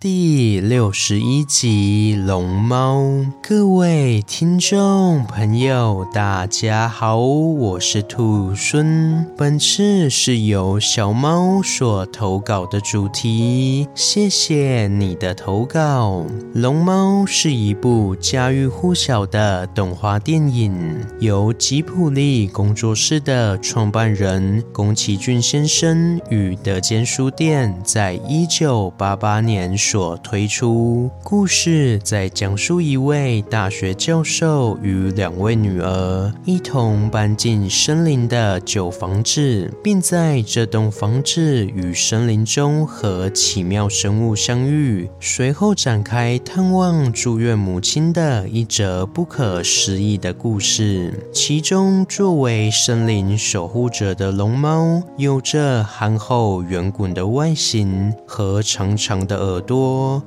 第六十一集龙猫，各位听众朋友，大家好，我是兔孙。本次是由小猫所投稿的主题，谢谢你的投稿。龙猫是一部家喻户晓的动画电影，由吉卜力工作室的创办人宫崎骏先生与德间书店在一九八八年所推出。故事在讲述一位大学教授与两位女儿一同搬进森林的旧房子，并在这栋房子与森林中和奇妙生物相遇，随后展开探望住院母亲的一则不可思议的故事。其中，作为森林守护者的龙猫，有着憨厚圆滚的外形和长长的耳朵。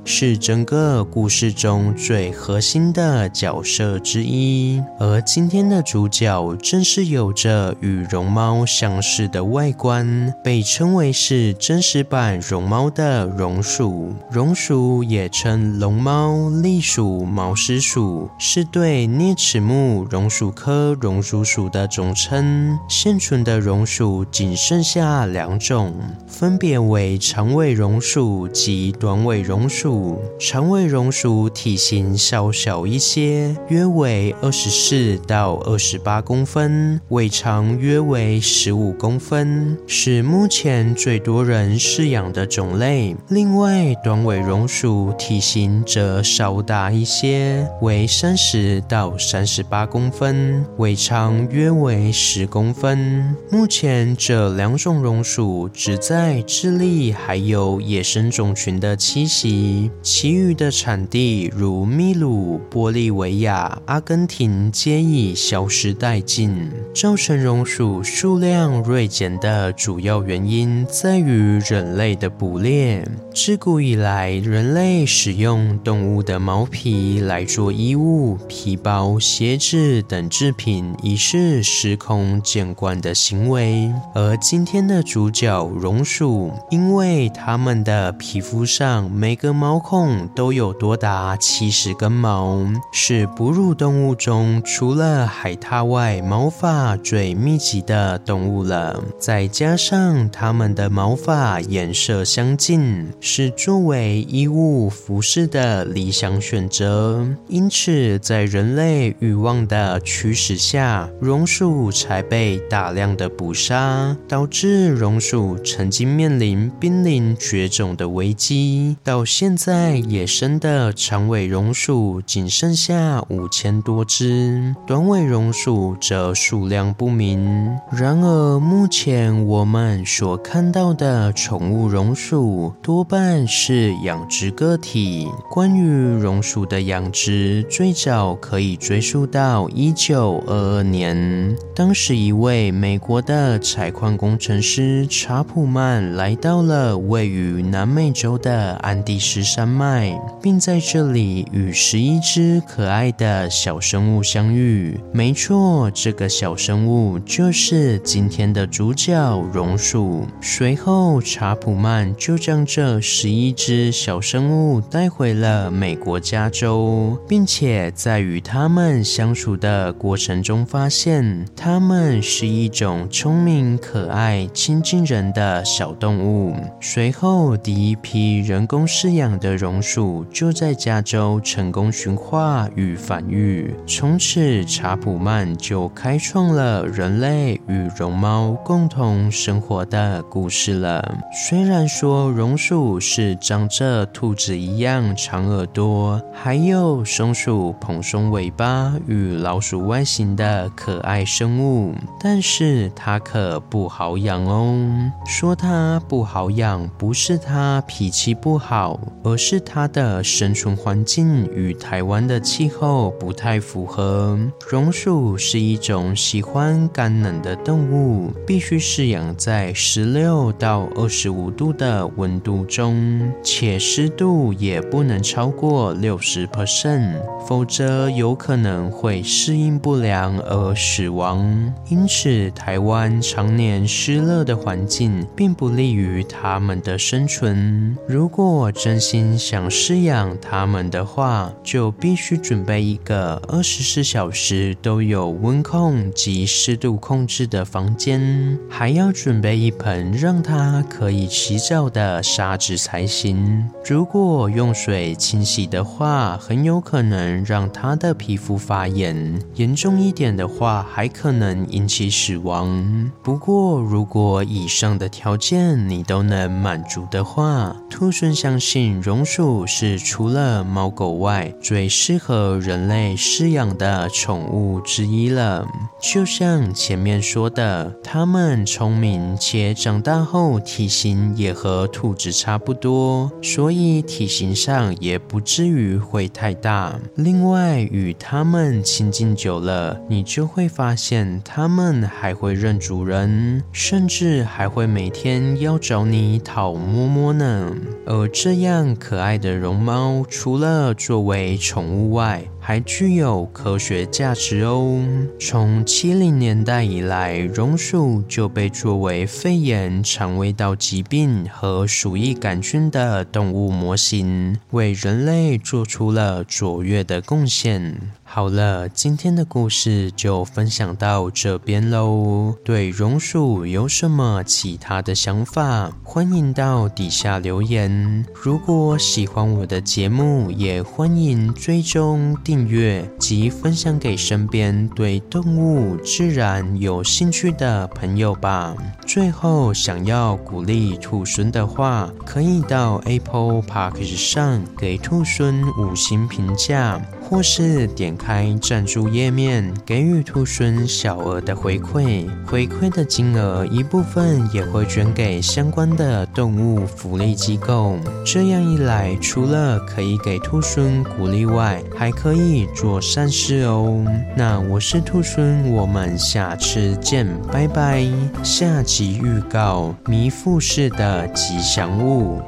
是整个故事中最核心的角色之一，而今天的主角正是有着与绒猫相似的外观，被称为是真实版绒猫的绒鼠。绒鼠也称龙猫、栗鼠、毛丝鼠，是对啮齿目绒鼠科绒鼠属的总称。现存的绒鼠仅剩下两种，分别为长尾绒鼠及短尾榕鼠。长尾榕鼠体型稍小一些，约为二十四到二十八公分，尾长约为十五公分，是目前最多人饲养的种类。另外，短尾榕鼠体型则稍大一些，为三十到三十八公分，尾长约为十公分。目前这两种榕鼠只在智利还有野生种群的栖息。其余的产地如秘鲁、玻利维亚、阿根廷皆已消失殆尽。造成榕鼠数量锐减的主要原因在于人类的捕猎。自古以来，人类使用动物的毛皮来做衣物、皮包、鞋子等制品，已是司空见惯的行为。而今天的主角榕鼠，因为它们的皮肤上每个毛孔都有多达七十根毛，是哺乳动物中除了海獭外毛发最密集的动物了。再加上它们的毛发颜色相近，是作为衣物服饰的理想选择。因此，在人类欲望的驱使下，榕鼠才被大量的捕杀，导致榕鼠曾经面临濒临绝种的危机。到现在。野生的长尾榕鼠仅剩下五千多只，短尾榕鼠则数量不明。然而，目前我们所看到的宠物榕鼠多半是养殖个体。关于榕鼠的养殖，最早可以追溯到一九二二年，当时一位美国的采矿工程师查普曼来到了位于南美洲的安第斯山脉。并在这里与十一只可爱的小生物相遇。没错，这个小生物就是今天的主角榕鼠。随后，查普曼就将这十一只小生物带回了美国加州，并且在与它们相处的过程中发现，它们是一种聪明、可爱、亲近人的小动物。随后，第一批人工饲养的榕榕鼠就在加州成功驯化与繁育，从此查普曼就开创了人类与绒猫共同生活的故事了。虽然说榕鼠鼠是长着兔子一样长耳朵，还有松鼠蓬松尾巴与老鼠外形的可爱生物，但是它可不好养哦。说它不好养，不是它脾气不好，好而是它的生存环境与台湾的气候不太符合。榕鼠是一种喜欢干冷的动物，必须饲养在十六到二十五度的温度中，且湿度也不能超过六十 percent，否则有可能会适应不良而死亡。因此，台湾常年湿热的环境并不利于它们的生存。如果真心想饲养它们的话，就必须准备一个二十四小时都有温控及湿度控制的房间，还要准备一盆让它可以洗澡的沙子才行。如果用水清洗的话，很有可能让它的皮肤发炎，严重一点的话，还可能引起死亡。不过，如果以上的条件你都能满足的话，兔猻相信榕树是除了猫狗外最适合人类饲养的宠物之一了。就像前面说的，它们聪明且长大后体型也和兔子差不多，所以体型上也不至于会太大。另外，与它们亲近久了，你就会发现它们还会认主人，甚至还会每天要找你讨摸摸呢。而这样可爱的绒猫，除了作为宠物外，还具有科学价值哦。从七零年代以来，榕鼠就被作为肺炎、肠胃道疾病和鼠疫杆菌的动物模型，为人类做出了卓越的贡献。好了，今天的故事就分享到这边喽。对榕鼠有什么其他的想法，欢迎到底下留言。如果喜欢我的节目，也欢迎追踪、订阅及分享给身边对动物、自然有兴趣的朋友吧。最后，想要鼓励兔孙的话，可以到 Apple Park 上给兔孙五星评价。或是点开赞助页面，给予兔猻小额的回馈，回馈的金额一部分也会捐给相关的动物福利机构。这样一来，除了可以给兔猻鼓励外，还可以做善事哦。那我是兔猻，我们下次见，拜拜。下集预告：迷腹式的吉祥物。